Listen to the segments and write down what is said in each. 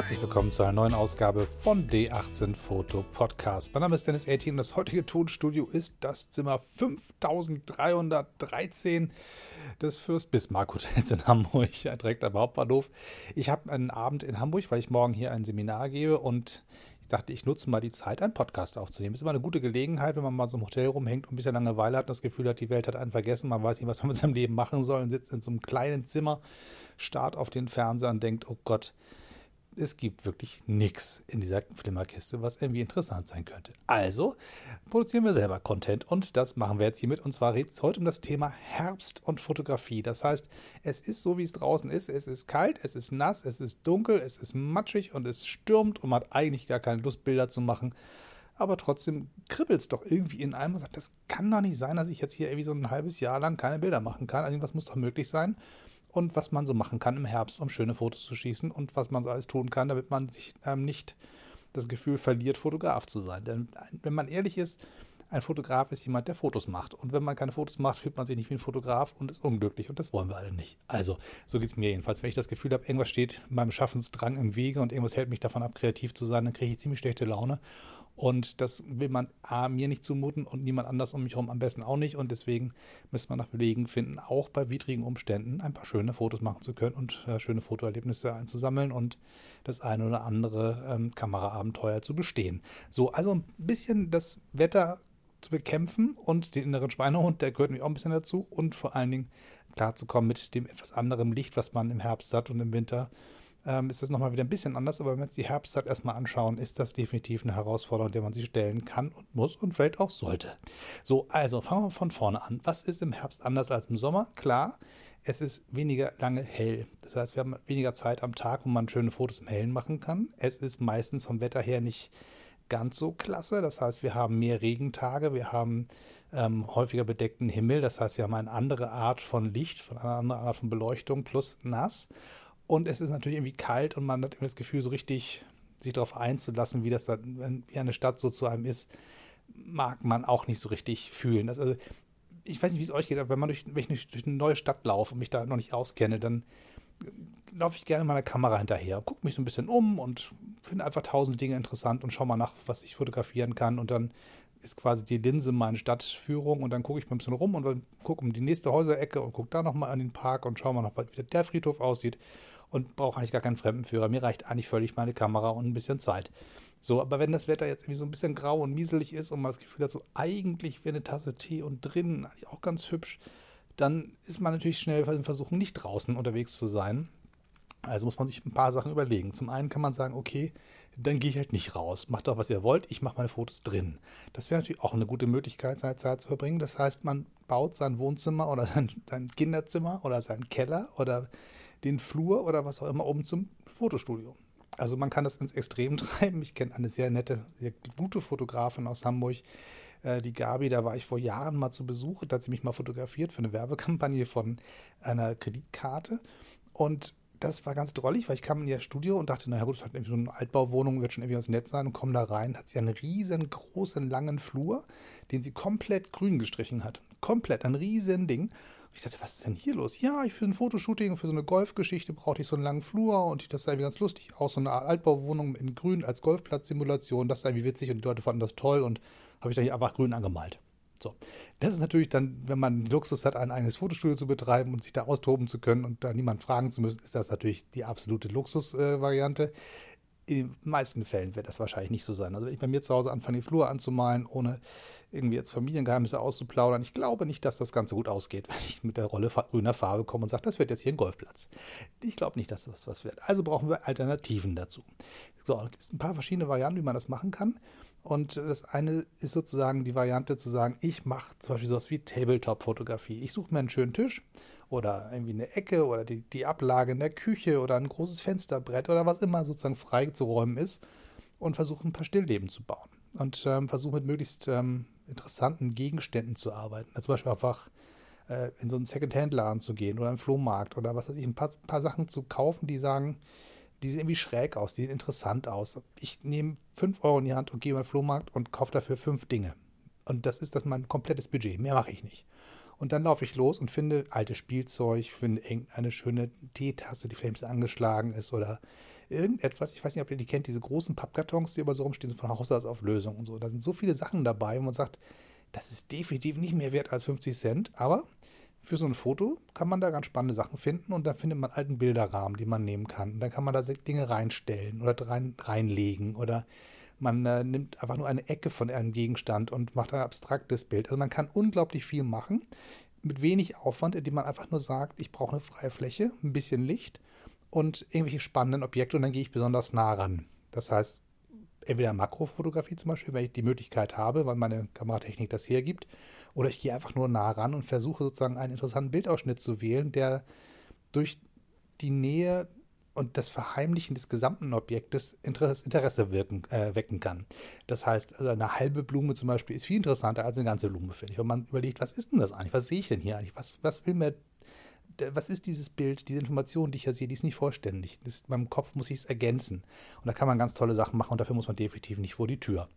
Herzlich willkommen zu einer neuen Ausgabe von D18 Foto Podcast. Mein Name ist Dennis Aitin und das heutige Tonstudio ist das Zimmer 5313 des Fürst Bismarck Hotels in Hamburg, direkt am Hauptbahnhof. Ich habe einen Abend in Hamburg, weil ich morgen hier ein Seminar gebe und ich dachte, ich nutze mal die Zeit, einen Podcast aufzunehmen. Ist immer eine gute Gelegenheit, wenn man mal so im Hotel rumhängt und ein bisschen Langeweile hat und das Gefühl hat, die Welt hat einen vergessen, man weiß nicht, was man mit seinem Leben machen soll und sitzt in so einem kleinen Zimmer, starrt auf den Fernseher und denkt, oh Gott, es gibt wirklich nichts in dieser Flimmerkiste, was irgendwie interessant sein könnte. Also produzieren wir selber Content und das machen wir jetzt hiermit. Und zwar geht es heute um das Thema Herbst und Fotografie. Das heißt, es ist so, wie es draußen ist. Es ist kalt, es ist nass, es ist dunkel, es ist matschig und es stürmt und man hat eigentlich gar keine Lust, Bilder zu machen. Aber trotzdem kribbelt es doch irgendwie in einem und sagt, das kann doch nicht sein, dass ich jetzt hier irgendwie so ein halbes Jahr lang keine Bilder machen kann. Also irgendwas muss doch möglich sein und was man so machen kann im Herbst, um schöne Fotos zu schießen und was man so alles tun kann, damit man sich ähm, nicht das Gefühl verliert, Fotograf zu sein. Denn wenn man ehrlich ist, ein Fotograf ist jemand, der Fotos macht. Und wenn man keine Fotos macht, fühlt man sich nicht wie ein Fotograf und ist unglücklich. Und das wollen wir alle nicht. Also, so geht es mir jedenfalls. Wenn ich das Gefühl habe, irgendwas steht meinem Schaffensdrang im Wege und irgendwas hält mich davon ab, kreativ zu sein, dann kriege ich ziemlich schlechte Laune. Und das will man A, mir nicht zumuten und niemand anders um mich herum am besten auch nicht. Und deswegen müsste man nach Wegen finden, auch bei widrigen Umständen ein paar schöne Fotos machen zu können und äh, schöne Fotoerlebnisse einzusammeln und das eine oder andere ähm, Kameraabenteuer zu bestehen. So, also ein bisschen das Wetter zu bekämpfen und den inneren Schweinehund, der gehört mir auch ein bisschen dazu und vor allen Dingen klarzukommen mit dem etwas anderen Licht, was man im Herbst hat und im Winter ähm, ist das nochmal wieder ein bisschen anders. Aber wenn wir uns die Herbstzeit erstmal anschauen, ist das definitiv eine Herausforderung, der man sich stellen kann und muss und vielleicht auch sollte. So, also fangen wir von vorne an. Was ist im Herbst anders als im Sommer? Klar, es ist weniger lange hell. Das heißt, wir haben weniger Zeit am Tag, wo man schöne Fotos im Hellen machen kann. Es ist meistens vom Wetter her nicht ganz so klasse. Das heißt, wir haben mehr Regentage, wir haben ähm, häufiger bedeckten Himmel. Das heißt, wir haben eine andere Art von Licht, von einer anderen Art von Beleuchtung plus nass. Und es ist natürlich irgendwie kalt und man hat immer das Gefühl, so richtig sich darauf einzulassen, wie das dann, wie eine Stadt so zu einem ist, mag man auch nicht so richtig fühlen. Das, also, ich weiß nicht, wie es euch geht, aber wenn man durch, wenn ich durch eine neue Stadt laufe und mich da noch nicht auskenne, dann laufe ich gerne meiner Kamera hinterher, gucke mich so ein bisschen um und finde einfach tausend Dinge interessant und schaue mal nach, was ich fotografieren kann. Und dann ist quasi die Linse meine Stadtführung und dann gucke ich mal ein bisschen rum und gucke um die nächste Häuserecke und gucke da nochmal an den Park und schaue mal noch, wie der Friedhof aussieht und brauche eigentlich gar keinen Fremdenführer. Mir reicht eigentlich völlig meine Kamera und ein bisschen Zeit. So, aber wenn das Wetter jetzt irgendwie so ein bisschen grau und mieselig ist und man das Gefühl hat, so eigentlich wäre eine Tasse Tee und drinnen eigentlich auch ganz hübsch, dann ist man natürlich schnell versuchen, nicht draußen unterwegs zu sein. Also muss man sich ein paar Sachen überlegen. Zum einen kann man sagen, okay, dann gehe ich halt nicht raus. Macht doch, was ihr wollt. Ich mache meine Fotos drin. Das wäre natürlich auch eine gute Möglichkeit, seine Zeit zu verbringen. Das heißt, man baut sein Wohnzimmer oder sein, sein Kinderzimmer oder seinen Keller oder den Flur oder was auch immer um zum Fotostudio. Also man kann das ins Extrem treiben. Ich kenne eine sehr nette, sehr gute Fotografin aus Hamburg, äh, die Gabi, da war ich vor Jahren mal zu Besuch, da hat sie mich mal fotografiert für eine Werbekampagne von einer Kreditkarte. Und das war ganz drollig, weil ich kam in ihr Studio und dachte, naja gut, das hat irgendwie so eine Altbauwohnung, wird schon irgendwie ganz nett sein und komme da rein, hat sie einen riesengroßen, langen Flur, den sie komplett grün gestrichen hat. Komplett, ein riesen Ding. Ich dachte, was ist denn hier los? Ja, ich für ein Fotoshooting, für so eine Golfgeschichte brauchte ich so einen langen Flur und das sah irgendwie ganz lustig aus. So eine Altbauwohnung in Grün als Golfplatzsimulation, das sah irgendwie witzig und die Leute fanden das toll und habe ich da hier einfach grün angemalt. So, das ist natürlich dann, wenn man den Luxus hat, ein eigenes Fotostudio zu betreiben und sich da austoben zu können und da niemand fragen zu müssen, ist das natürlich die absolute Luxusvariante. In den meisten Fällen wird das wahrscheinlich nicht so sein. Also wenn ich bei mir zu Hause anfange, die Flur anzumalen, ohne irgendwie jetzt Familiengeheimnisse auszuplaudern, ich glaube nicht, dass das Ganze gut ausgeht, wenn ich mit der Rolle grüner Farbe komme und sage, das wird jetzt hier ein Golfplatz. Ich glaube nicht, dass das was wird. Also brauchen wir Alternativen dazu. So, es gibt ein paar verschiedene Varianten, wie man das machen kann. Und das eine ist sozusagen die Variante zu sagen, ich mache zum Beispiel sowas wie Tabletop-Fotografie. Ich suche mir einen schönen Tisch oder irgendwie eine Ecke oder die, die Ablage in der Küche oder ein großes Fensterbrett oder was immer sozusagen frei zu räumen ist und versuche ein paar Stillleben zu bauen. Und ähm, versuche mit möglichst ähm, interessanten Gegenständen zu arbeiten. Also zum Beispiel einfach äh, in so einen Second-Hand-Laden zu gehen oder einen Flohmarkt oder was weiß ich, ein paar, paar Sachen zu kaufen, die sagen, die sehen irgendwie schräg aus, die sehen interessant aus. Ich nehme 5 Euro in die Hand und gehe in den Flohmarkt und kaufe dafür fünf Dinge. Und das ist das mein komplettes Budget. Mehr mache ich nicht. Und dann laufe ich los und finde altes Spielzeug, finde irgendeine schöne Teetasse, die vielleicht angeschlagen ist oder irgendetwas, ich weiß nicht, ob ihr die kennt, diese großen Pappkartons, die immer so rumstehen, von Haushaltsauflösung und so. Da sind so viele Sachen dabei, wo man sagt, das ist definitiv nicht mehr wert als 50 Cent, aber für so ein Foto kann man da ganz spannende Sachen finden und da findet man alten Bilderrahmen, die man nehmen kann. Und dann kann man da Dinge reinstellen oder rein, reinlegen oder man äh, nimmt einfach nur eine Ecke von einem Gegenstand und macht ein abstraktes Bild. Also man kann unglaublich viel machen mit wenig Aufwand, indem man einfach nur sagt, ich brauche eine freie Fläche, ein bisschen Licht und irgendwelche spannenden Objekte und dann gehe ich besonders nah ran. Das heißt, entweder Makrofotografie zum Beispiel, wenn ich die Möglichkeit habe, weil meine Kameratechnik das hergibt, oder ich gehe einfach nur nah ran und versuche sozusagen einen interessanten Bildausschnitt zu wählen, der durch die Nähe und das Verheimlichen des gesamten Objektes Interesse wirken, äh, wecken kann. Das heißt, also eine halbe Blume zum Beispiel ist viel interessanter als eine ganze Blume, finde ich. Wenn man überlegt, was ist denn das eigentlich? Was sehe ich denn hier eigentlich? Was, was will mir was ist dieses Bild, diese Information, die ich hier sehe, die ist nicht vollständig. Das, in meinem Kopf muss ich es ergänzen. Und da kann man ganz tolle Sachen machen und dafür muss man definitiv nicht vor die Tür.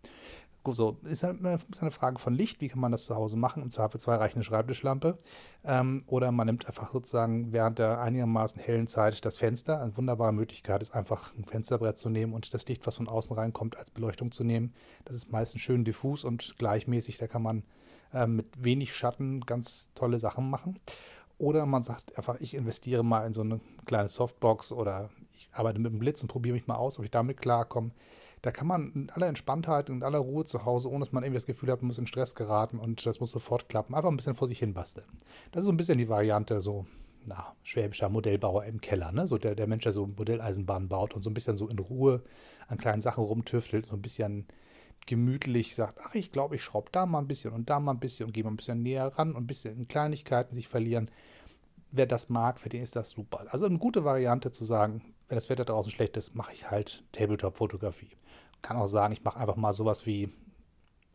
So, ist halt eine Frage von Licht. Wie kann man das zu Hause machen? Im Zweifelsfall reicht eine Schreibtischlampe. Ähm, oder man nimmt einfach sozusagen während der einigermaßen hellen Zeit das Fenster. Eine wunderbare Möglichkeit ist einfach ein Fensterbrett zu nehmen und das Licht, was von außen reinkommt, als Beleuchtung zu nehmen. Das ist meistens schön diffus und gleichmäßig. Da kann man äh, mit wenig Schatten ganz tolle Sachen machen. Oder man sagt einfach, ich investiere mal in so eine kleine Softbox oder ich arbeite mit dem Blitz und probiere mich mal aus, ob ich damit klarkomme. Da kann man in aller Entspanntheit und aller Ruhe zu Hause, ohne dass man irgendwie das Gefühl hat, man muss in Stress geraten und das muss sofort klappen, einfach ein bisschen vor sich hin basteln. Das ist so ein bisschen die Variante so, na, schwäbischer Modellbauer im Keller, ne? So der, der Mensch, der so Modelleisenbahn baut und so ein bisschen so in Ruhe an kleinen Sachen rumtüftelt, so ein bisschen gemütlich sagt, ach, ich glaube, ich schraube da mal ein bisschen und da mal ein bisschen und gehe mal ein bisschen näher ran und ein bisschen in Kleinigkeiten sich verlieren wer das mag, für den ist das super. Also eine gute Variante zu sagen, wenn das Wetter draußen schlecht ist, mache ich halt Tabletop-Fotografie. Kann auch sagen, ich mache einfach mal sowas wie in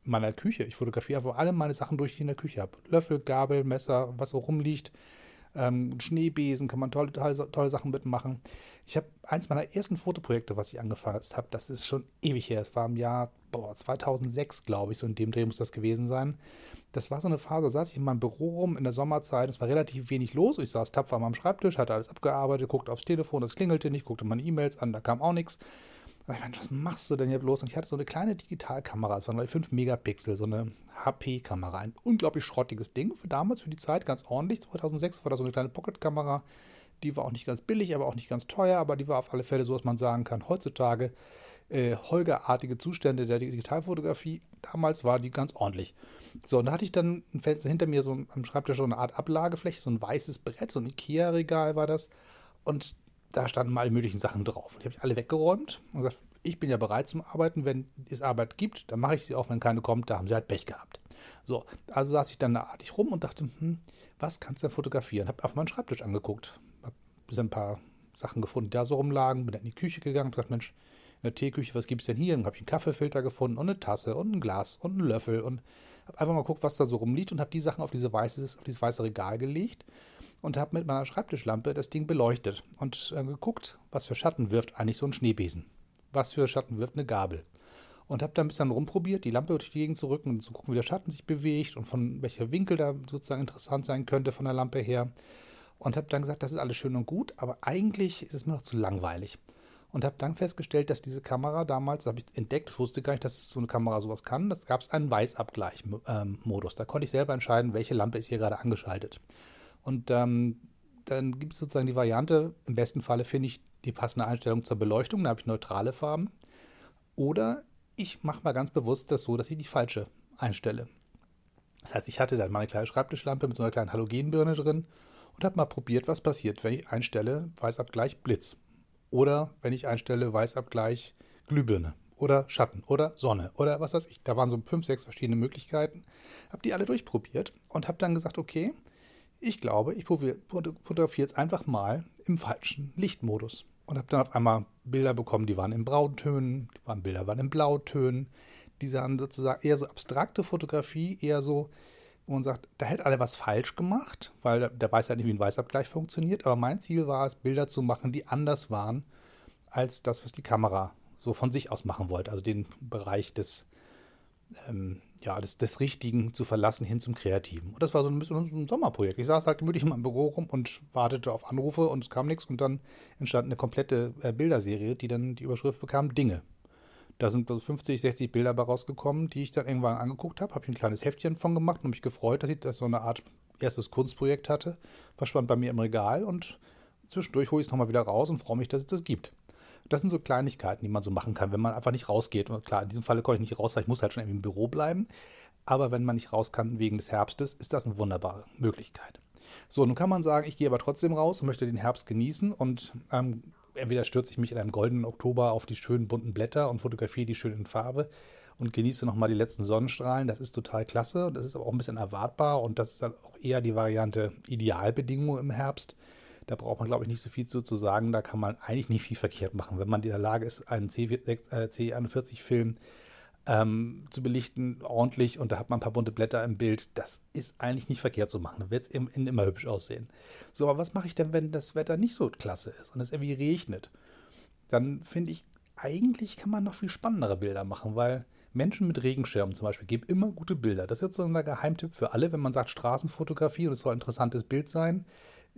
meiner Küche. Ich fotografiere einfach alle meine Sachen durch, die ich in der Küche habe. Löffel, Gabel, Messer, was so rumliegt. Ähm, Schneebesen kann man tolle, tolle, tolle Sachen mitmachen. Ich habe eins meiner ersten Fotoprojekte, was ich angefasst habe, das ist schon ewig her. Es war im Jahr boah, 2006, glaube ich, so in dem Dreh muss das gewesen sein. Das war so eine Phase, da saß ich in meinem Büro rum in der Sommerzeit, es war relativ wenig los. Ich saß tapfer am Schreibtisch, hatte alles abgearbeitet, guckte aufs Telefon, das klingelte nicht, guckte meine E-Mails an, da kam auch nichts. Und ich meinte, was machst du denn hier bloß? Und ich hatte so eine kleine Digitalkamera, das waren glaube ich 5 Megapixel, so eine HP-Kamera. Ein unglaublich schrottiges Ding für damals, für die Zeit, ganz ordentlich. 2006 war da so eine kleine Pocket-Kamera. Die war auch nicht ganz billig, aber auch nicht ganz teuer, aber die war auf alle Fälle so, dass man sagen kann, heutzutage äh, Holger-artige Zustände der Digitalfotografie. Damals war die ganz ordentlich. So, und da hatte ich dann ein Fenster hinter mir, so am Schreibtisch so eine Art Ablagefläche, so ein weißes Brett, so ein Ikea-Regal war das. Und da standen mal alle möglichen Sachen drauf. Und die habe ich alle weggeräumt und gesagt, ich bin ja bereit zum Arbeiten. Wenn es Arbeit gibt, dann mache ich sie auch. Wenn keine kommt, da haben sie halt Pech gehabt. So, also saß ich dann da artig rum und dachte, hm, was kannst du denn fotografieren? Habe auf meinen Schreibtisch angeguckt. Habe ein paar Sachen gefunden, die da so rumlagen. Bin dann in die Küche gegangen und gesagt, Mensch, in der Teeküche, was gibt es denn hier? Dann habe ich einen Kaffeefilter gefunden und eine Tasse und ein Glas und einen Löffel und habe einfach mal geguckt, was da so rumliegt und habe die Sachen auf, diese weiße, auf dieses weiße Regal gelegt und habe mit meiner Schreibtischlampe das Ding beleuchtet und äh, geguckt, was für Schatten wirft eigentlich so ein Schneebesen. Was für Schatten wirft eine Gabel. Und habe dann ein bisschen rumprobiert, die Lampe durch die Gegend zu rücken und zu gucken, wie der Schatten sich bewegt und von welcher Winkel da sozusagen interessant sein könnte von der Lampe her. Und habe dann gesagt, das ist alles schön und gut, aber eigentlich ist es mir noch zu langweilig. Und habe dann festgestellt, dass diese Kamera damals, habe ich entdeckt, wusste gar nicht, dass so eine Kamera sowas kann. Das gab es einen Weißabgleich-Modus. da konnte ich selber entscheiden, welche Lampe ist hier gerade angeschaltet. Und ähm, dann gibt es sozusagen die Variante, im besten Falle finde ich die passende Einstellung zur Beleuchtung, da habe ich neutrale Farben. Oder ich mache mal ganz bewusst das so, dass ich die falsche einstelle. Das heißt, ich hatte dann meine kleine Schreibtischlampe mit so einer kleinen Halogenbirne drin und habe mal probiert, was passiert, wenn ich einstelle Weißabgleich Blitz. Oder wenn ich einstelle Weißabgleich Glühbirne oder Schatten oder Sonne oder was weiß ich. Da waren so fünf, sechs verschiedene Möglichkeiten. Habe die alle durchprobiert und habe dann gesagt, okay, ich glaube, ich fotografiere jetzt einfach mal im falschen Lichtmodus. Und habe dann auf einmal Bilder bekommen, die waren in Brauntönen, die waren Bilder waren in Blautönen. Die sahen sozusagen eher so abstrakte Fotografie, eher so, wo man sagt, da hätte alle was falsch gemacht, weil der, weiß ja nicht, wie ein Weißabgleich funktioniert. Aber mein Ziel war es, Bilder zu machen, die anders waren als das, was die Kamera so von sich aus machen wollte. Also den Bereich des ähm, ja, des, des Richtigen zu verlassen hin zum Kreativen. Und das war so ein bisschen ein Sommerprojekt. Ich saß halt gemütlich in meinem Büro rum und wartete auf Anrufe und es kam nichts und dann entstand eine komplette äh, Bilderserie, die dann die Überschrift bekam Dinge. Da sind so 50, 60 Bilder bei rausgekommen, die ich dann irgendwann angeguckt habe, habe ich ein kleines Heftchen von gemacht und mich gefreut, dass ich das so eine Art erstes Kunstprojekt hatte. Verschwand bei mir im Regal und zwischendurch hole ich es nochmal wieder raus und freue mich, dass es das gibt. Das sind so Kleinigkeiten, die man so machen kann, wenn man einfach nicht rausgeht. Und klar, in diesem Falle konnte ich nicht raus, weil ich muss halt schon irgendwie im Büro bleiben. Aber wenn man nicht raus kann wegen des Herbstes, ist das eine wunderbare Möglichkeit. So, nun kann man sagen, ich gehe aber trotzdem raus möchte den Herbst genießen und ähm, entweder stürze ich mich in einem goldenen Oktober auf die schönen bunten Blätter und fotografiere die schön in Farbe und genieße nochmal die letzten Sonnenstrahlen. Das ist total klasse. und Das ist aber auch ein bisschen erwartbar und das ist dann auch eher die Variante Idealbedingungen im Herbst. Da braucht man, glaube ich, nicht so viel zu, zu sagen. Da kann man eigentlich nicht viel verkehrt machen. Wenn man in der Lage ist, einen C41-Film äh, ähm, zu belichten, ordentlich, und da hat man ein paar bunte Blätter im Bild, das ist eigentlich nicht verkehrt zu machen. Da wird es im, immer hübsch aussehen. So, aber was mache ich denn, wenn das Wetter nicht so klasse ist und es irgendwie regnet? Dann finde ich, eigentlich kann man noch viel spannendere Bilder machen, weil Menschen mit Regenschirmen zum Beispiel geben immer gute Bilder. Das ist jetzt so ein Geheimtipp für alle, wenn man sagt Straßenfotografie und es soll ein interessantes Bild sein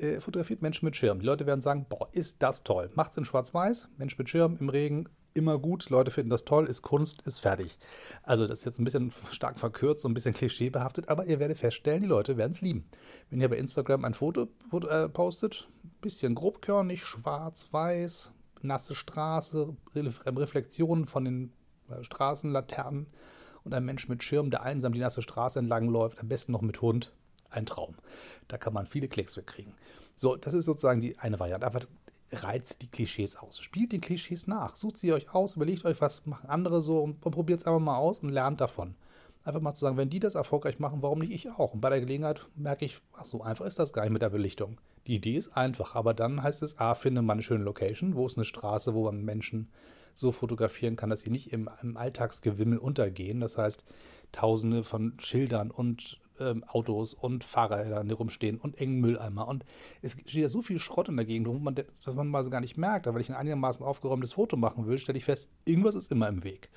äh, fotografiert Menschen mit Schirm. Die Leute werden sagen, boah, ist das toll. Macht's in schwarz-weiß, Mensch mit Schirm im Regen, immer gut. Leute finden das toll, ist Kunst, ist fertig. Also das ist jetzt ein bisschen stark verkürzt, so ein bisschen klischeebehaftet, aber ihr werdet feststellen, die Leute werden es lieben. Wenn ihr bei Instagram ein Foto äh, postet, bisschen grobkörnig, schwarz-weiß, nasse Straße, Reflexionen von den äh, Straßenlaternen und ein Mensch mit Schirm, der einsam die nasse Straße entlang läuft, am besten noch mit Hund, ein Traum. Da kann man viele Klicks für kriegen. So, das ist sozusagen die eine Variante. Einfach reizt die Klischees aus. Spielt den Klischees nach. Sucht sie euch aus, überlegt euch, was machen andere so und, und probiert es einfach mal aus und lernt davon. Einfach mal zu sagen, wenn die das erfolgreich machen, warum nicht ich auch? Und bei der Gelegenheit merke ich, ach so einfach ist das gar nicht mit der Belichtung. Die Idee ist einfach, aber dann heißt es, A, finde mal eine schöne Location, wo ist eine Straße, wo man Menschen so fotografieren kann, dass sie nicht im, im Alltagsgewimmel untergehen. Das heißt, tausende von Schildern und ähm, Autos und Fahrräder die rumstehen und engen Mülleimer. Und es steht ja so viel Schrott in der Gegend, wo man, was man mal so gar nicht merkt. Aber wenn ich ein einigermaßen aufgeräumtes Foto machen will, stelle ich fest, irgendwas ist immer im Weg.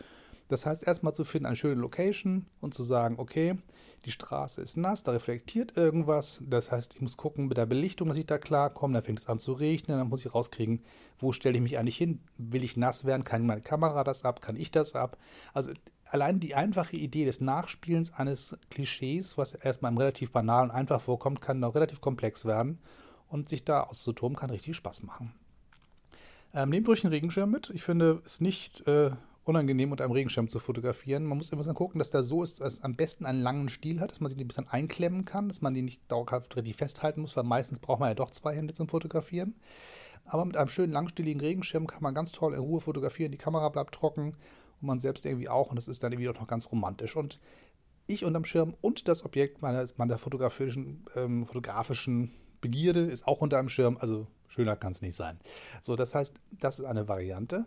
Das heißt, erstmal zu finden, eine schöne Location und zu sagen, okay, die Straße ist nass, da reflektiert irgendwas. Das heißt, ich muss gucken mit der Belichtung, dass ich da klarkomme. Dann fängt es an zu regnen, dann muss ich rauskriegen, wo stelle ich mich eigentlich hin? Will ich nass werden? Kann meine Kamera das ab? Kann ich das ab? Also allein die einfache Idee des Nachspielens eines Klischees, was erstmal relativ banal und einfach vorkommt, kann auch relativ komplex werden. Und sich da auszutoben, kann richtig Spaß machen. Ähm, nehmt ruhig einen Regenschirm mit. Ich finde es nicht äh, unangenehm, unter einem Regenschirm zu fotografieren. Man muss immer gucken, dass der so ist, dass es am besten einen langen Stiel hat, dass man sich ein bisschen einklemmen kann, dass man die nicht dauerhaft richtig festhalten muss, weil meistens braucht man ja doch zwei Hände zum Fotografieren. Aber mit einem schönen langstieligen Regenschirm kann man ganz toll in Ruhe fotografieren. Die Kamera bleibt trocken man selbst irgendwie auch. Und das ist dann irgendwie auch noch ganz romantisch. Und ich unterm Schirm und das Objekt meiner, meiner fotografischen, ähm, fotografischen Begierde ist auch unter einem Schirm. Also schöner kann es nicht sein. So, das heißt, das ist eine Variante.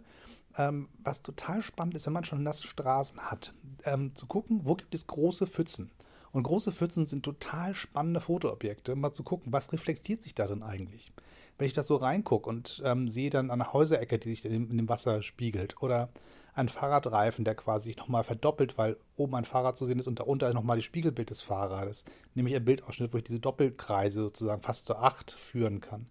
Ähm, was total spannend ist, wenn man schon nasse Straßen hat, ähm, zu gucken, wo gibt es große Pfützen. Und große Pfützen sind total spannende Fotoobjekte, mal zu gucken, was reflektiert sich darin eigentlich. Wenn ich da so reingucke und ähm, sehe dann eine Häuserecke, die sich in dem Wasser spiegelt, oder ein Fahrradreifen, der quasi nochmal verdoppelt, weil oben ein Fahrrad zu sehen ist und darunter nochmal das Spiegelbild des Fahrrades. Nämlich ein Bildausschnitt, wo ich diese Doppelkreise sozusagen fast zu acht führen kann.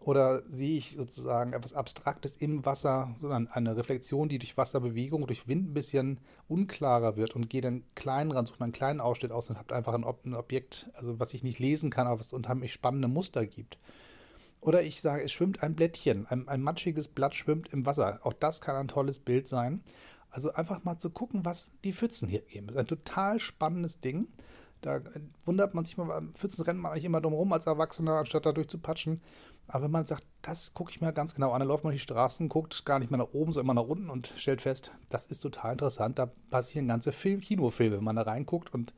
Oder sehe ich sozusagen etwas Abstraktes im Wasser, sondern eine Reflexion, die durch Wasserbewegung, durch Wind ein bisschen unklarer wird und gehe dann klein ran, suche einen kleinen Ausschnitt aus und habe einfach ein, Objekt, also was ich nicht lesen kann, aber was unheimlich spannende Muster gibt. Oder ich sage, es schwimmt ein Blättchen, ein, ein matschiges Blatt schwimmt im Wasser. Auch das kann ein tolles Bild sein. Also einfach mal zu gucken, was die Pfützen hier geben. Das ist ein total spannendes Ding. Da wundert man sich mal, Pfützen rennt man eigentlich immer drum rum als Erwachsener, anstatt da durchzupatschen. Aber wenn man sagt, das gucke ich mir ganz genau an, dann läuft man die Straßen, guckt gar nicht mehr nach oben, sondern immer nach unten und stellt fest, das ist total interessant. Da passieren ganze Film Kinofilme, wenn man da reinguckt und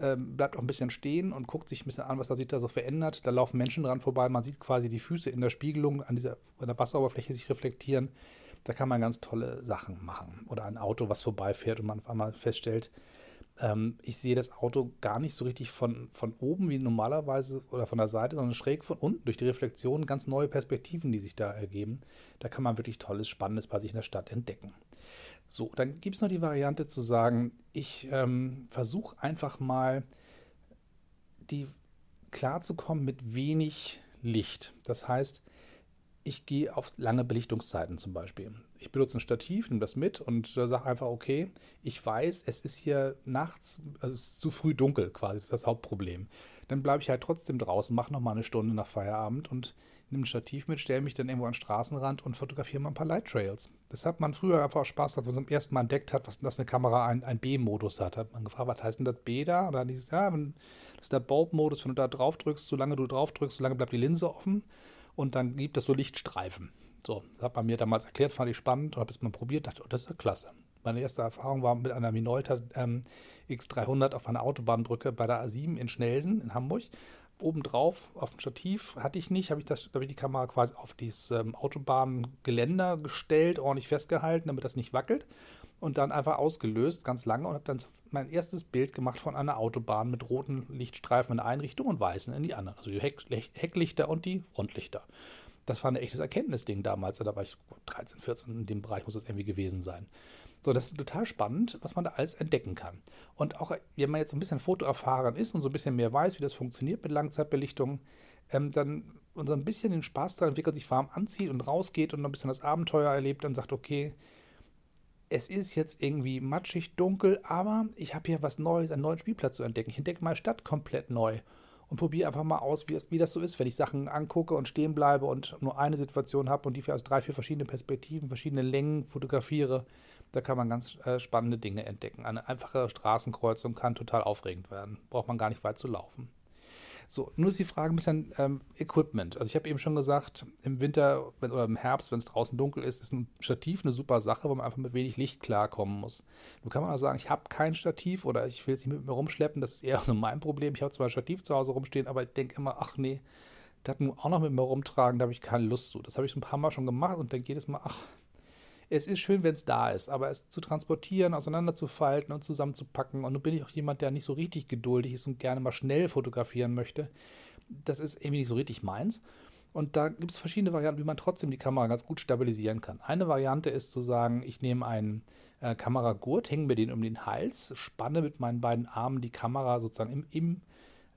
ähm, bleibt auch ein bisschen stehen und guckt sich ein bisschen an, was da sich da so verändert. Da laufen Menschen dran vorbei, man sieht quasi die Füße in der Spiegelung an dieser an der Wasseroberfläche sich reflektieren. Da kann man ganz tolle Sachen machen. Oder ein Auto, was vorbeifährt und man auf einmal feststellt, ähm, ich sehe das Auto gar nicht so richtig von, von oben wie normalerweise oder von der Seite, sondern schräg von unten durch die Reflexion ganz neue Perspektiven, die sich da ergeben. Da kann man wirklich tolles, spannendes bei sich in der Stadt entdecken. So, dann gibt es noch die Variante zu sagen, ich ähm, versuche einfach mal die klarzukommen mit wenig Licht. Das heißt, ich gehe auf lange Belichtungszeiten zum Beispiel. Ich benutze ein Stativ, nehme das mit und sage einfach, okay, ich weiß, es ist hier nachts, also es ist zu früh dunkel quasi, das ist das Hauptproblem. Dann bleibe ich halt trotzdem draußen, mache nochmal eine Stunde nach Feierabend und nehme ein Stativ mit, stelle mich dann irgendwo an den Straßenrand und fotografiere mal ein paar Light Trails. Das hat man früher einfach auch Spaß, als man zum ersten Mal entdeckt hat, was, dass eine Kamera einen B-Modus hat. Hat man gefragt, was heißt denn das B da? Und dann hieß es, ja, das ist der Bulb-Modus, wenn du da drauf drückst, solange du drauf drückst, solange bleibt die Linse offen und dann gibt es so Lichtstreifen. So, das hat man mir damals erklärt, fand ich spannend und habe es mal probiert, dachte, oh, das ist ja klasse. Meine erste Erfahrung war mit einer Minolta ähm, X300 auf einer Autobahnbrücke bei der A7 in Schnelsen in Hamburg obendrauf auf dem Stativ hatte ich nicht, habe ich, hab ich die Kamera quasi auf dieses ähm, Autobahngeländer gestellt, ordentlich festgehalten, damit das nicht wackelt und dann einfach ausgelöst, ganz lange und habe dann mein erstes Bild gemacht von einer Autobahn mit roten Lichtstreifen in eine Richtung und weißen in die andere. Also die Heck, Hecklichter und die Frontlichter. Das war ein echtes Erkenntnisding damals. Da war ich 13, 14, in dem Bereich muss das irgendwie gewesen sein. So, das ist total spannend, was man da alles entdecken kann. Und auch, wenn man jetzt ein bisschen fotoerfahren ist und so ein bisschen mehr weiß, wie das funktioniert mit Langzeitbelichtung, ähm, dann und so ein bisschen den Spaß daran entwickelt, sich warm anzieht und rausgeht und ein bisschen das Abenteuer erlebt, dann sagt, okay, es ist jetzt irgendwie matschig dunkel, aber ich habe hier was Neues, einen neuen Spielplatz zu entdecken. Ich entdecke meine Stadt komplett neu und probiere einfach mal aus, wie, wie, das so ist, wenn ich Sachen angucke und stehen bleibe und nur eine Situation habe und die aus drei, vier verschiedenen Perspektiven, verschiedene Längen fotografiere. Da kann man ganz äh, spannende Dinge entdecken. Eine einfache Straßenkreuzung kann total aufregend werden. Braucht man gar nicht weit zu laufen. So, nur ist die Frage ein bisschen ähm, Equipment. Also ich habe eben schon gesagt, im Winter wenn, oder im Herbst, wenn es draußen dunkel ist, ist ein Stativ eine super Sache, weil man einfach mit wenig Licht klarkommen muss. Nun kann man auch sagen, ich habe kein Stativ oder ich will es nicht mit mir rumschleppen, das ist eher so mein Problem. Ich habe zwar ein Stativ zu Hause rumstehen, aber ich denke immer, ach nee, das nun auch noch mit mir rumtragen, da habe ich keine Lust zu. Das habe ich ein paar Mal schon gemacht und denke jedes Mal, ach, es ist schön, wenn es da ist, aber es zu transportieren, auseinanderzufalten und zusammenzupacken. Und nun bin ich auch jemand, der nicht so richtig geduldig ist und gerne mal schnell fotografieren möchte. Das ist irgendwie nicht so richtig meins. Und da gibt es verschiedene Varianten, wie man trotzdem die Kamera ganz gut stabilisieren kann. Eine Variante ist zu sagen, ich nehme einen äh, Kameragurt, hänge mir den um den Hals, spanne mit meinen beiden Armen die Kamera sozusagen im, im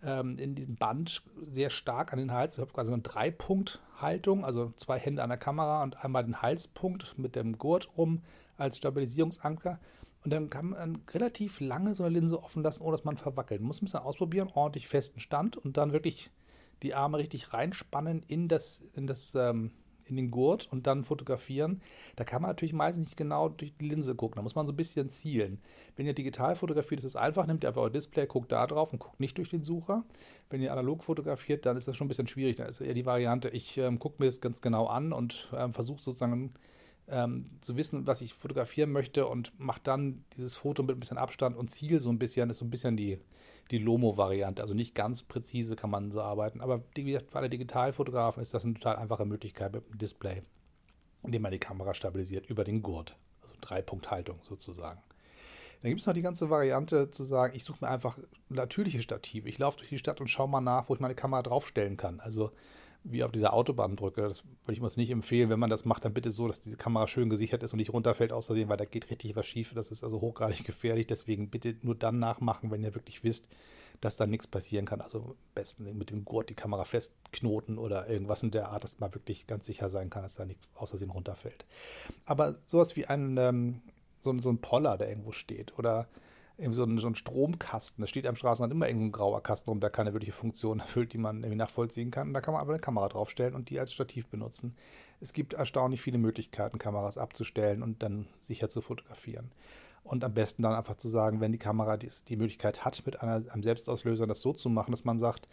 ähm, in diesem Band sehr stark an den Hals. Ich habe quasi eine Dreipunkt-Haltung, also zwei Hände an der Kamera und einmal den Halspunkt mit dem Gurt rum als Stabilisierungsanker. Und dann kann man relativ lange so eine Linse offen lassen, ohne dass man verwackelt. Man muss ein bisschen ausprobieren, ordentlich festen Stand und dann wirklich die Arme richtig reinspannen in das, in das ähm, in den Gurt und dann fotografieren. Da kann man natürlich meistens nicht genau durch die Linse gucken. Da muss man so ein bisschen zielen. Wenn ihr digital fotografiert, ist es einfach. Nehmt ihr einfach euer Display, guckt da drauf und guckt nicht durch den Sucher. Wenn ihr analog fotografiert, dann ist das schon ein bisschen schwierig. Dann ist eher die Variante, ich ähm, gucke mir das ganz genau an und ähm, versuche sozusagen ähm, zu wissen, was ich fotografieren möchte und mache dann dieses Foto mit ein bisschen Abstand und Ziel so ein bisschen, das ist so ein bisschen die, die Lomo-Variante. Also nicht ganz präzise kann man so arbeiten, aber für alle Digitalfotografen ist das eine total einfache Möglichkeit mit dem Display, indem man die Kamera stabilisiert über den Gurt. Also Dreipunkthaltung sozusagen. Dann gibt es noch die ganze Variante zu sagen, ich suche mir einfach natürliche Stative. Ich laufe durch die Stadt und schaue mal nach, wo ich meine Kamera draufstellen kann. Also wie auf dieser Autobahnbrücke. Das würde ich mir nicht empfehlen. Wenn man das macht, dann bitte so, dass diese Kamera schön gesichert ist und nicht runterfällt außerdem, weil da geht richtig was schief. Das ist also hochgradig gefährlich. Deswegen bitte nur dann nachmachen, wenn ihr wirklich wisst, dass da nichts passieren kann. Also am besten mit dem Gurt die Kamera festknoten oder irgendwas in der Art, dass man wirklich ganz sicher sein kann, dass da nichts außersehen runterfällt. Aber sowas wie ein, ähm, so, so ein Poller, der irgendwo steht oder so ein, so ein Stromkasten. Da steht am Straßenrand immer irgendein so grauer Kasten rum, der keine wirkliche Funktion erfüllt, die man irgendwie nachvollziehen kann. Und da kann man aber eine Kamera draufstellen und die als Stativ benutzen. Es gibt erstaunlich viele Möglichkeiten, Kameras abzustellen und dann sicher zu fotografieren. Und am besten dann einfach zu sagen, wenn die Kamera die, die Möglichkeit hat, mit einer, einem Selbstauslöser das so zu machen, dass man sagt,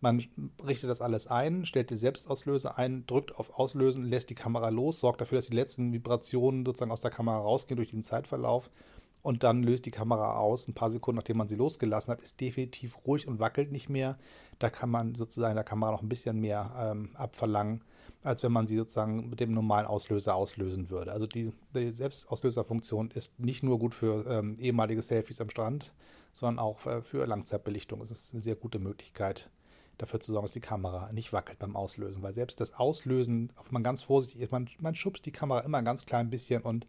man richtet das alles ein, stellt den Selbstauslöser ein, drückt auf Auslösen, lässt die Kamera los, sorgt dafür, dass die letzten Vibrationen sozusagen aus der Kamera rausgehen durch den Zeitverlauf und dann löst die Kamera aus. Ein paar Sekunden nachdem man sie losgelassen hat, ist definitiv ruhig und wackelt nicht mehr. Da kann man sozusagen der Kamera noch ein bisschen mehr ähm, abverlangen, als wenn man sie sozusagen mit dem normalen Auslöser auslösen würde. Also die, die Selbstauslöserfunktion ist nicht nur gut für ähm, ehemalige Selfies am Strand, sondern auch äh, für Langzeitbelichtung. Es ist eine sehr gute Möglichkeit, dafür zu sorgen, dass die Kamera nicht wackelt beim Auslösen. Weil selbst das Auslösen, auf man ganz vorsichtig ist, man, man schubst die Kamera immer ein ganz klein bisschen und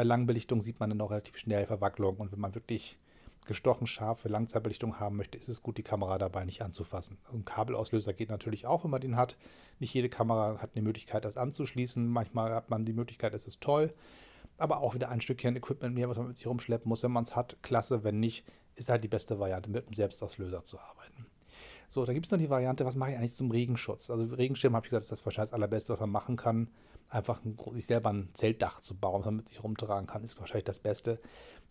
Bei Langbelichtung sieht man dann auch relativ schnell Verwacklung und wenn man wirklich gestochen scharfe Langzeitbelichtung haben möchte, ist es gut, die Kamera dabei nicht anzufassen. Also ein Kabelauslöser geht natürlich auch, wenn man den hat. Nicht jede Kamera hat eine Möglichkeit, das anzuschließen. Manchmal hat man die Möglichkeit, es ist toll. Aber auch wieder ein Stückchen Equipment mehr, was man mit sich rumschleppen muss. Wenn man es hat, klasse. Wenn nicht, ist halt die beste Variante, mit einem Selbstauslöser zu arbeiten. So, da gibt es noch die Variante, was mache ich eigentlich zum Regenschutz? Also Regenschirm, habe ich gesagt, ist das wahrscheinlich das Allerbeste, was man machen kann. Einfach ein, sich selber ein Zeltdach zu bauen, was man sich rumtragen kann, ist wahrscheinlich das Beste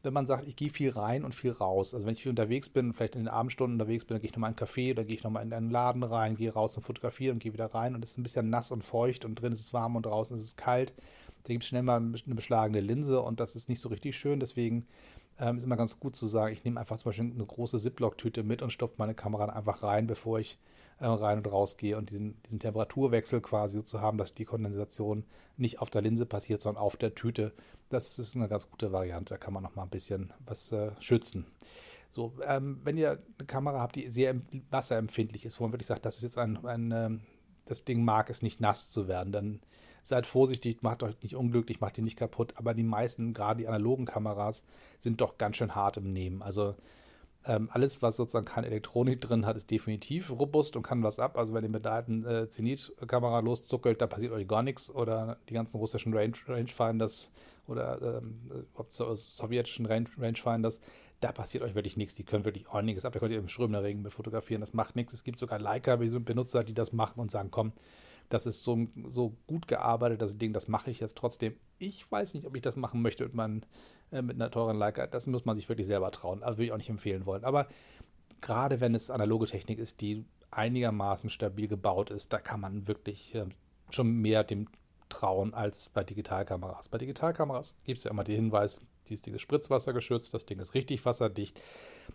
wenn man sagt, ich gehe viel rein und viel raus. Also wenn ich viel unterwegs bin, vielleicht in den Abendstunden unterwegs bin, dann gehe ich nochmal in einen Café oder gehe ich nochmal in einen Laden rein, gehe raus und fotografiere und gehe wieder rein und es ist ein bisschen nass und feucht und drin ist es warm und draußen ist es kalt. Da gibt es schnell mal eine beschlagene Linse und das ist nicht so richtig schön. Deswegen ähm, ist immer ganz gut zu sagen, ich nehme einfach zum Beispiel eine große Ziploc-Tüte mit und stopfe meine Kamera einfach rein, bevor ich äh, rein und raus gehe und diesen, diesen Temperaturwechsel quasi so zu haben, dass die Kondensation nicht auf der Linse passiert, sondern auf der Tüte. Das ist eine ganz gute Variante. Da kann man noch mal ein bisschen was äh, schützen. So, ähm, wenn ihr eine Kamera habt, die sehr wasserempfindlich ist, wo man wirklich sagt, das ist jetzt ein, ein äh, das Ding mag es nicht nass zu werden, dann seid vorsichtig, macht euch nicht unglücklich, macht die nicht kaputt. Aber die meisten, gerade die analogen Kameras, sind doch ganz schön hart im Nehmen. Also ähm, alles, was sozusagen keine Elektronik drin hat, ist definitiv robust und kann was ab. Also wenn ihr mit der alten äh, Zenit-Kamera loszuckelt, da passiert euch gar nichts. Oder die ganzen russischen Range Rangefinders oder ähm, sowjetischen Range Rangefinders, da passiert euch wirklich nichts. Die können wirklich ordentliches ab. Da könnt ihr im strömenden Regen mit fotografieren. Das macht nichts. Es gibt sogar Leica-Benutzer, die das machen und sagen, komm, das ist so, so gut gearbeitet, das Ding, das mache ich jetzt trotzdem. Ich weiß nicht, ob ich das machen möchte mit, meinen, äh, mit einer teuren Leica. Das muss man sich wirklich selber trauen. Also würde ich auch nicht empfehlen wollen. Aber gerade wenn es analoge Technik ist, die einigermaßen stabil gebaut ist, da kann man wirklich äh, schon mehr dem trauen als bei Digitalkameras. Bei Digitalkameras gibt es ja immer den Hinweis, dieses Ding ist spritzwassergeschützt, das Ding ist richtig wasserdicht.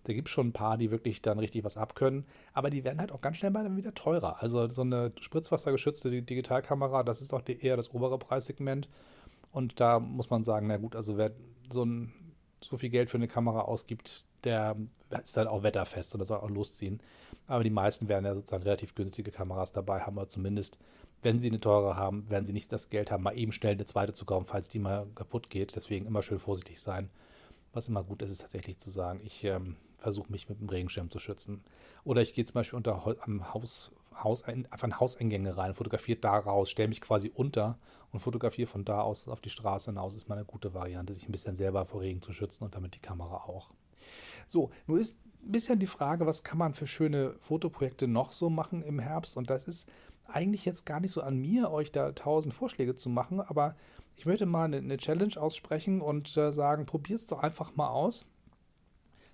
Da gibt es schon ein paar, die wirklich dann richtig was abkönnen, aber die werden halt auch ganz schnell mal wieder teurer. Also so eine spritzwassergeschützte Digitalkamera, das ist auch eher das obere Preissegment. Und da muss man sagen, na gut, also wer so, ein, so viel Geld für eine Kamera ausgibt, der ist dann auch wetterfest oder soll auch losziehen. Aber die meisten werden ja sozusagen relativ günstige Kameras dabei haben, oder zumindest, wenn sie eine teure haben, werden sie nicht das Geld haben, mal eben schnell eine zweite zu kaufen, falls die mal kaputt geht. Deswegen immer schön vorsichtig sein. Was immer gut ist, ist tatsächlich zu sagen, ich ähm, versuche mich mit dem Regenschirm zu schützen. Oder ich gehe zum Beispiel unter am Haus, Haus einfach in Hauseingänge rein, fotografiere da raus, stelle mich quasi unter und fotografiere von da aus auf die Straße hinaus. Ist mal eine gute Variante, sich ein bisschen selber vor Regen zu schützen und damit die Kamera auch. So, nun ist ein bisschen die Frage, was kann man für schöne Fotoprojekte noch so machen im Herbst? Und das ist eigentlich jetzt gar nicht so an mir, euch da tausend Vorschläge zu machen, aber ich möchte mal eine, Challenge aussprechen und äh, sagen, probiert es doch einfach mal aus,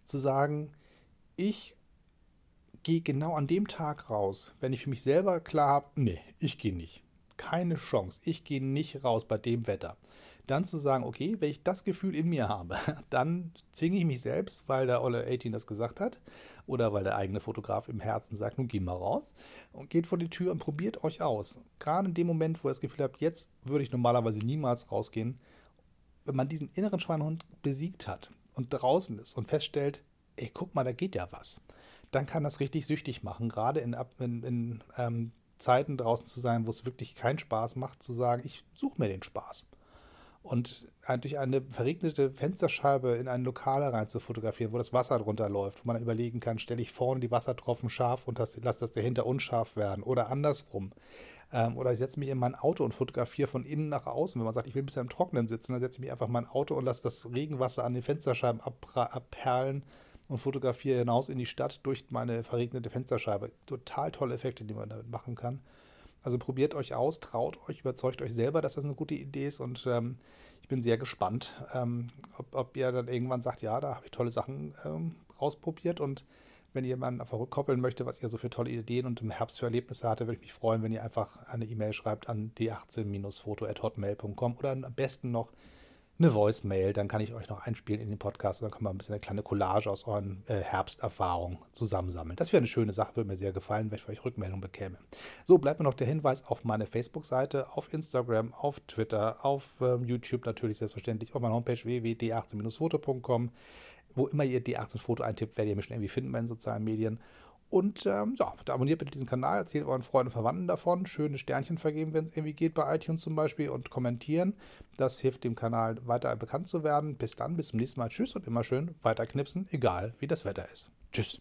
zu sagen, ich gehe genau an dem Tag raus, wenn ich für mich selber klar habe, nee, ich gehe nicht. Keine Chance. Ich gehe nicht raus bei dem Wetter dann zu sagen, okay, wenn ich das Gefühl in mir habe, dann zwinge ich mich selbst, weil der Olle 18 das gesagt hat oder weil der eigene Fotograf im Herzen sagt, nun geh mal raus und geht vor die Tür und probiert euch aus. Gerade in dem Moment, wo ihr das Gefühl habt, jetzt würde ich normalerweise niemals rausgehen, wenn man diesen inneren Schweinehund besiegt hat und draußen ist und feststellt, ey, guck mal, da geht ja was, dann kann das richtig süchtig machen, gerade in, in, in ähm, Zeiten draußen zu sein, wo es wirklich keinen Spaß macht, zu sagen, ich suche mir den Spaß und durch eine verregnete Fensterscheibe in ein Lokal rein zu fotografieren, wo das Wasser drunter läuft, wo man überlegen kann, stelle ich vorne die Wassertropfen scharf und das, lasse das dahinter unscharf werden oder andersrum. Ähm, oder ich setze mich in mein Auto und fotografiere von innen nach außen. Wenn man sagt, ich will ein bisschen im Trocknen sitzen, dann setze ich mich einfach in mein Auto und lasse das Regenwasser an den Fensterscheiben abperlen und fotografiere hinaus in die Stadt durch meine verregnete Fensterscheibe. Total tolle Effekte, die man damit machen kann. Also probiert euch aus, traut euch, überzeugt euch selber, dass das eine gute Idee ist und ähm, ich bin sehr gespannt, ähm, ob, ob, ihr dann irgendwann sagt, ja, da habe ich tolle Sachen ähm, rausprobiert und wenn ihr mal rückkoppeln möchte, was ihr so für tolle Ideen und im Herbst für Erlebnisse hatte, würde ich mich freuen, wenn ihr einfach eine E-Mail schreibt an d18-foto.hotmail.com oder am besten noch eine Voicemail, dann kann ich euch noch einspielen in den Podcast und dann können wir ein bisschen eine kleine Collage aus euren äh, Herbsterfahrungen zusammensammeln. Das wäre eine schöne Sache, würde mir sehr gefallen, wenn ich für euch Rückmeldung bekäme. So, bleibt mir noch der Hinweis auf meine Facebook-Seite, auf Instagram, auf Twitter, auf ähm, YouTube natürlich selbstverständlich, auf meiner Homepage www.d18-foto.com. Wo immer ihr D18-Foto eintippt, werdet ihr mich schon irgendwie finden bei den sozialen Medien. Und ähm, ja, abonniert bitte diesen Kanal, erzählt euren Freunden und Verwandten davon. Schöne Sternchen vergeben, wenn es irgendwie geht bei iTunes zum Beispiel und kommentieren. Das hilft dem Kanal weiter bekannt zu werden. Bis dann, bis zum nächsten Mal. Tschüss und immer schön weiterknipsen, egal wie das Wetter ist. Tschüss.